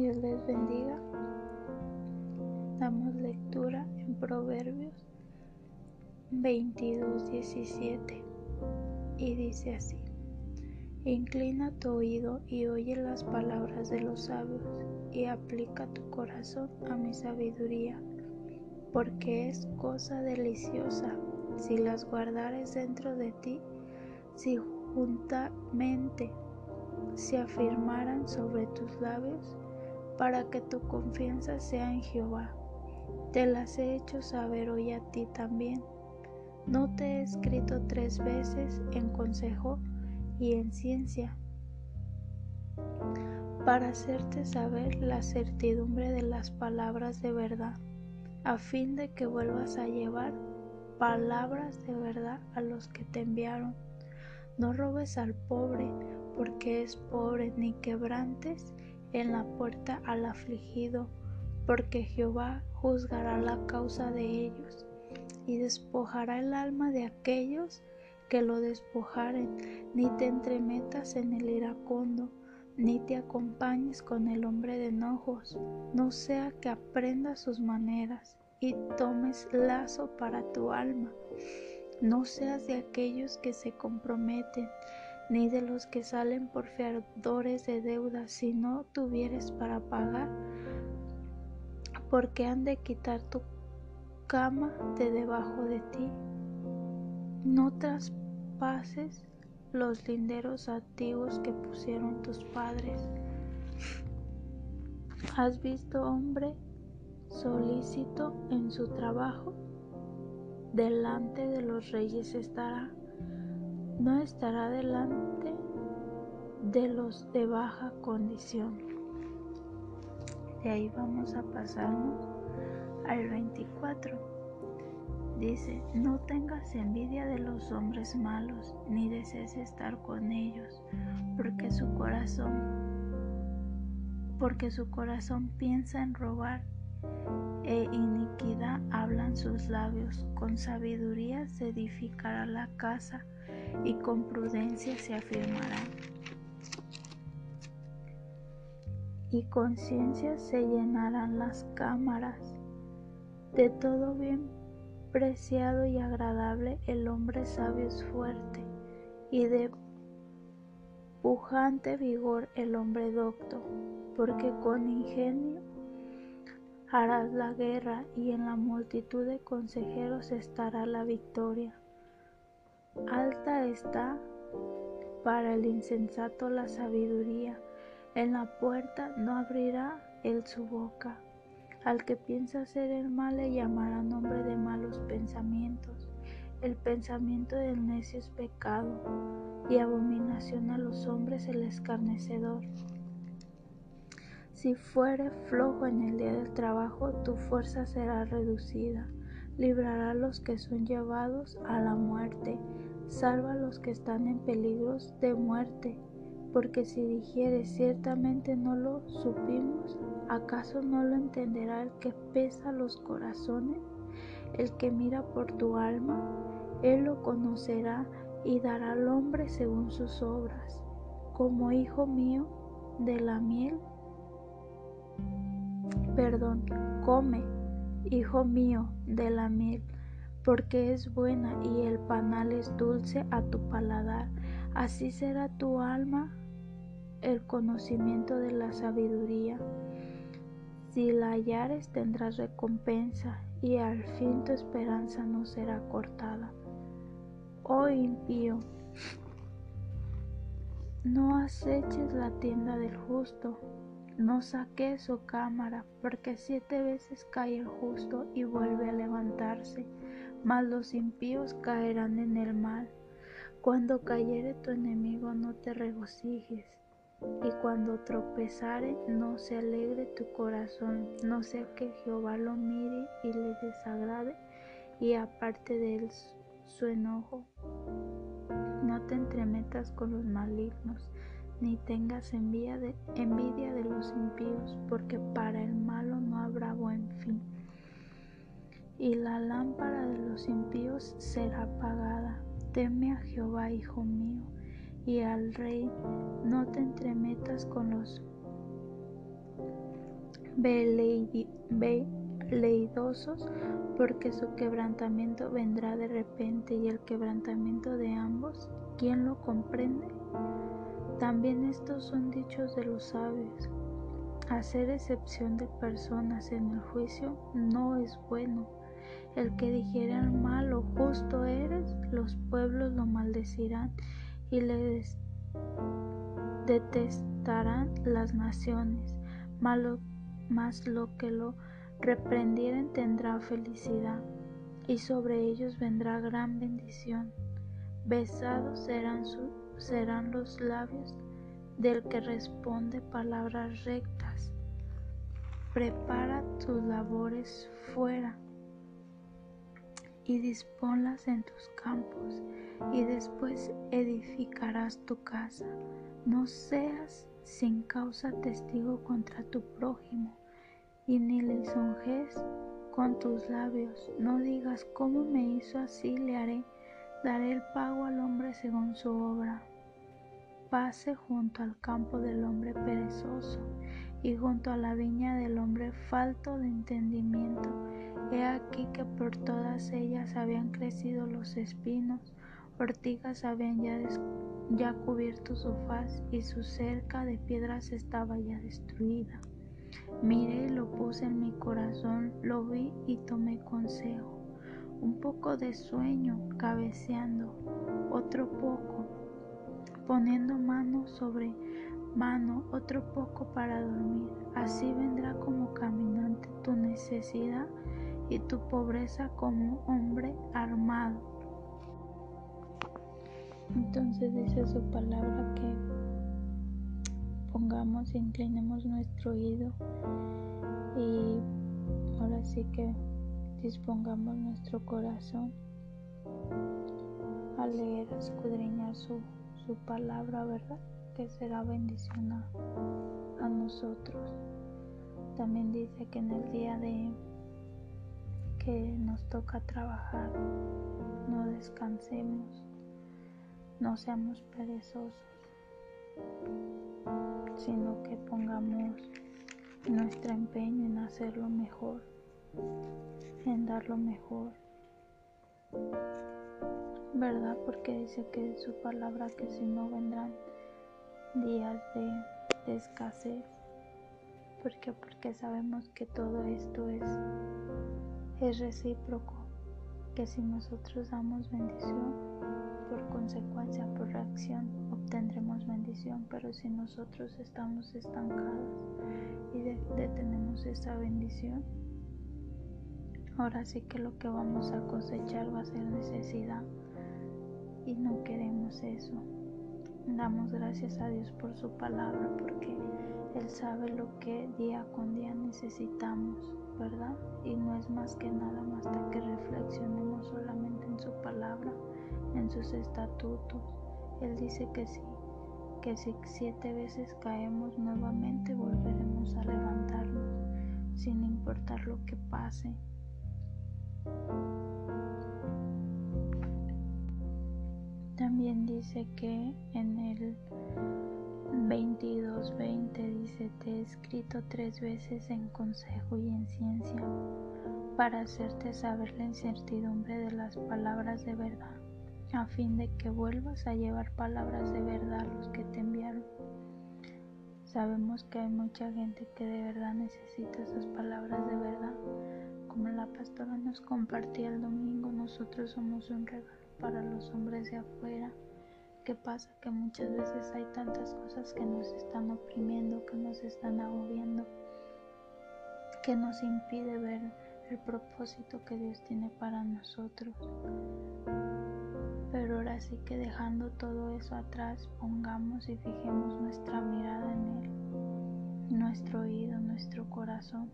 Dios les bendiga. Damos lectura en Proverbios 22, 17 y dice así. Inclina tu oído y oye las palabras de los sabios y aplica tu corazón a mi sabiduría, porque es cosa deliciosa si las guardares dentro de ti, si juntamente se afirmaran sobre tus labios, para que tu confianza sea en Jehová. Te las he hecho saber hoy a ti también. No te he escrito tres veces en consejo y en ciencia, para hacerte saber la certidumbre de las palabras de verdad, a fin de que vuelvas a llevar palabras de verdad a los que te enviaron. No robes al pobre, porque es pobre, ni quebrantes en la puerta al afligido, porque Jehová juzgará la causa de ellos y despojará el alma de aquellos que lo despojaren, ni te entremetas en el iracundo, ni te acompañes con el hombre de enojos, no sea que aprendas sus maneras y tomes lazo para tu alma. No seas de aquellos que se comprometen, ni de los que salen por fiadores de deuda, si no tuvieres para pagar, porque han de quitar tu cama de debajo de ti. No traspases los linderos antiguos que pusieron tus padres. ¿Has visto hombre solícito en su trabajo? Delante de los reyes estará, no estará delante de los de baja condición. De ahí vamos a pasarnos al 24. Dice, no tengas envidia de los hombres malos, ni desees estar con ellos, porque su corazón, porque su corazón piensa en robar, e iniquidad hablan sus labios. Con sabiduría se edificará la casa, y con prudencia se afirmará. Y con ciencia se llenarán las cámaras de todo bien preciado y agradable el hombre sabio es fuerte, y de pujante vigor el hombre docto, porque con ingenio harás la guerra y en la multitud de consejeros estará la victoria. Alta está para el insensato la sabiduría, en la puerta no abrirá él su boca al que piensa hacer el mal le llamará nombre de malos pensamientos. El pensamiento del necio es pecado, y abominación a los hombres el escarnecedor. Si fuere flojo en el día del trabajo, tu fuerza será reducida. Librará a los que son llevados a la muerte, salva a los que están en peligros de muerte porque si dijere ciertamente no lo supimos, ¿acaso no lo entenderá el que pesa los corazones? El que mira por tu alma, él lo conocerá y dará al hombre según sus obras. Como hijo mío de la miel, perdón, come, hijo mío de la miel, porque es buena y el panal es dulce a tu paladar. Así será tu alma el conocimiento de la sabiduría. Si la hallares tendrás recompensa y al fin tu esperanza no será cortada. Oh impío, no aceches la tienda del justo, no saques su cámara, porque siete veces cae el justo y vuelve a levantarse, mas los impíos caerán en el mal. Cuando cayere tu enemigo no te regocijes, y cuando tropezare no se alegre tu corazón, no sea que Jehová lo mire y le desagrade y aparte de él su enojo. No te entremetas con los malignos, ni tengas envidia de, los impíos, porque para el malo no habrá buen fin. Y la lámpara de los impíos será apagada. Teme a Jehová, hijo mío y al rey, no te entremetas con los veleidosos, porque su quebrantamiento vendrá de repente y el quebrantamiento de ambos, ¿quién lo comprende? También estos son dichos de los sabios. Hacer excepción de personas en el juicio no es bueno. El que dijere al malo justo eres, los pueblos lo maldecirán y le detestarán las naciones. Más lo que lo reprendieren tendrá felicidad, y sobre ellos vendrá gran bendición. Besados serán sus serán los labios del que responde palabras rectas. Prepara tus labores fuera y disponlas en tus campos y después edificarás tu casa. No seas sin causa testigo contra tu prójimo y ni lisonjes con tus labios. No digas cómo me hizo así le haré. Daré el pago al hombre según su obra pase junto al campo del hombre perezoso y junto a la viña del hombre falto de entendimiento. He aquí que por todas ellas habían crecido los espinos, ortigas habían ya, ya cubierto su faz y su cerca de piedras estaba ya destruida. Miré y lo puse en mi corazón, lo vi y tomé consejo. Un poco de sueño, cabeceando, otro poco, poniendo mano sobre mano otro poco para dormir. Así vendrá como caminante tu necesidad y tu pobreza como hombre armado. Entonces dice su palabra que pongamos, inclinemos nuestro oído y ahora sí que dispongamos nuestro corazón a leer, a escudriñar su su palabra, ¿verdad? Que será bendición a, nosotros. También dice que en el día de que nos toca trabajar, no descansemos, no seamos perezosos, sino que pongamos nuestro empeño en hacerlo mejor, en dar lo mejor. ¿verdad? Porque dice que su palabra que si no vendrán días de, escasez. ¿Por qué? Porque sabemos que todo esto es, es recíproco, que si nosotros damos bendición, por consecuencia, por reacción, obtendremos bendición, pero si nosotros estamos estancados y detenemos esa bendición, ahora sí que lo que vamos a cosechar va a ser necesidad y no queremos eso. Damos gracias a Dios por su palabra porque Él sabe lo que día con día necesitamos, ¿verdad? Y no es más que nada más hasta que reflexionemos solamente en su palabra, en sus estatutos. Él dice que sí, que si siete veces caemos nuevamente volveremos a levantarnos, sin importar lo que pase. También dice que en el 22.20 dice, te he escrito tres veces en consejo y en ciencia para hacerte saber la incertidumbre de las palabras de verdad, a fin de que vuelvas a llevar palabras de verdad a los que te enviaron. Sabemos que hay mucha gente que de verdad necesita esas palabras de verdad. Como la pastora nos compartía el domingo, nosotros somos un regalo para los hombres de afuera. ¿Qué pasa? Que muchas veces hay tantas cosas que nos están oprimiendo, que nos están agobiando, que nos impide ver el propósito que Dios tiene para nosotros. Pero ahora sí que dejando todo eso atrás, pongamos y fijemos nuestra mirada en Él, nuestro oído, nuestro corazón,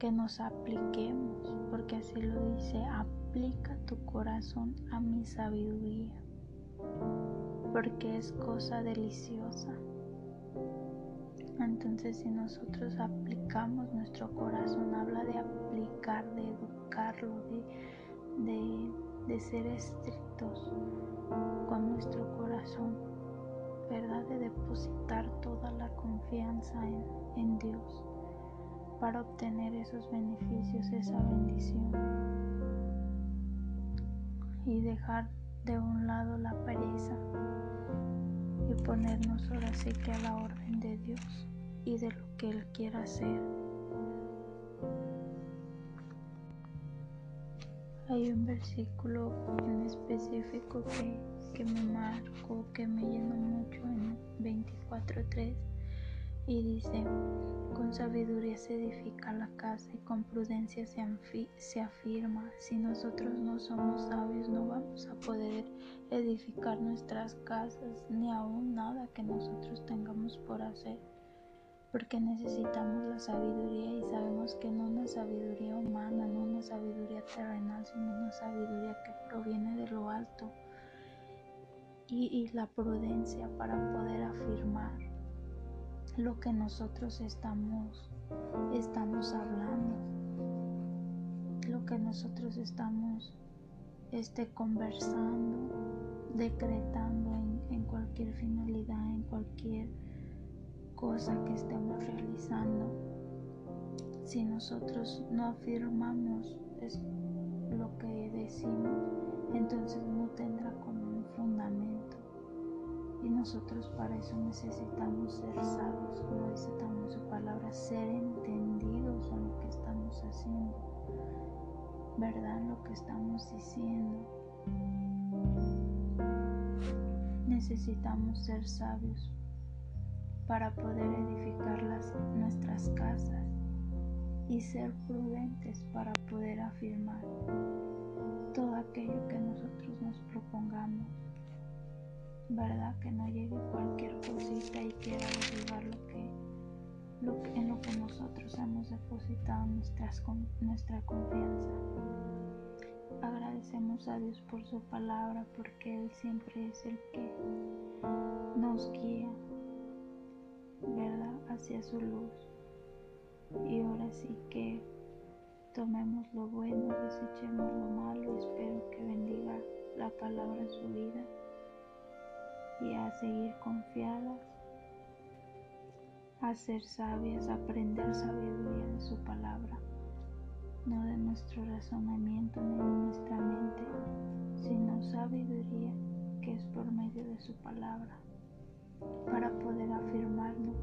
que nos apliquemos, porque así lo dice, aplica tu corazón a mi sabiduría, porque es cosa deliciosa. Entonces si nosotros aplicamos nuestro corazón, habla de aplicar, de educarlo, de, de, ser estrictos con nuestro corazón, ¿verdad? De depositar toda la confianza en, en Dios. Para obtener esos beneficios, esa bendición y dejar de un lado la pereza y ponernos ahora sí que a la orden de Dios y de lo que Él quiera hacer. Hay un versículo en específico que, que me marcó, que me llenó mucho en 24.3 y dice, con sabiduría se edifica la casa y con prudencia se, afirma. Si nosotros no somos sabios no vamos a poder edificar nuestras casas ni aún nada que nosotros tengamos por hacer. Porque necesitamos la sabiduría y sabemos que no una sabiduría humana, no una sabiduría terrenal, sino una sabiduría que proviene de lo alto. Y la prudencia para poder afirmar lo que nosotros estamos, estamos hablando, lo que nosotros estamos este, conversando, decretando en, cualquier finalidad, en cualquier cosa que estemos realizando. Si nosotros no afirmamos es lo que decimos, entonces no tendrá como un fundamento. Nosotros para eso necesitamos ser sabios, como dice también su palabra, ser entendidos en lo que estamos haciendo, ¿verdad? Lo que estamos diciendo. Necesitamos ser sabios para poder edificar las, nuestras casas y ser prudentes para poder ¿verdad? Que no llegue cualquier cosita y quiera derribar lo que, lo en lo que nosotros hemos depositado nuestra confianza. Agradecemos a Dios por su palabra porque Él siempre es el que nos guía, ¿verdad? Hacia su luz. Y ahora sí que tomemos lo bueno, desechemos lo malo. Espero que bendiga la palabra en su vida y a seguir confiadas, a ser sabias, a aprender sabiduría de su palabra, no de nuestro razonamiento ni de nuestra mente, sino sabiduría que es por medio de su palabra, para poder afirmarnos,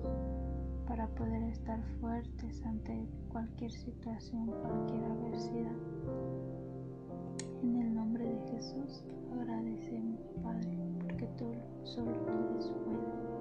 para poder estar fuertes ante cualquier situación, cualquier adversidad. En el nombre de Jesús agradecemos, Padre, porque tú solo tú eres bueno.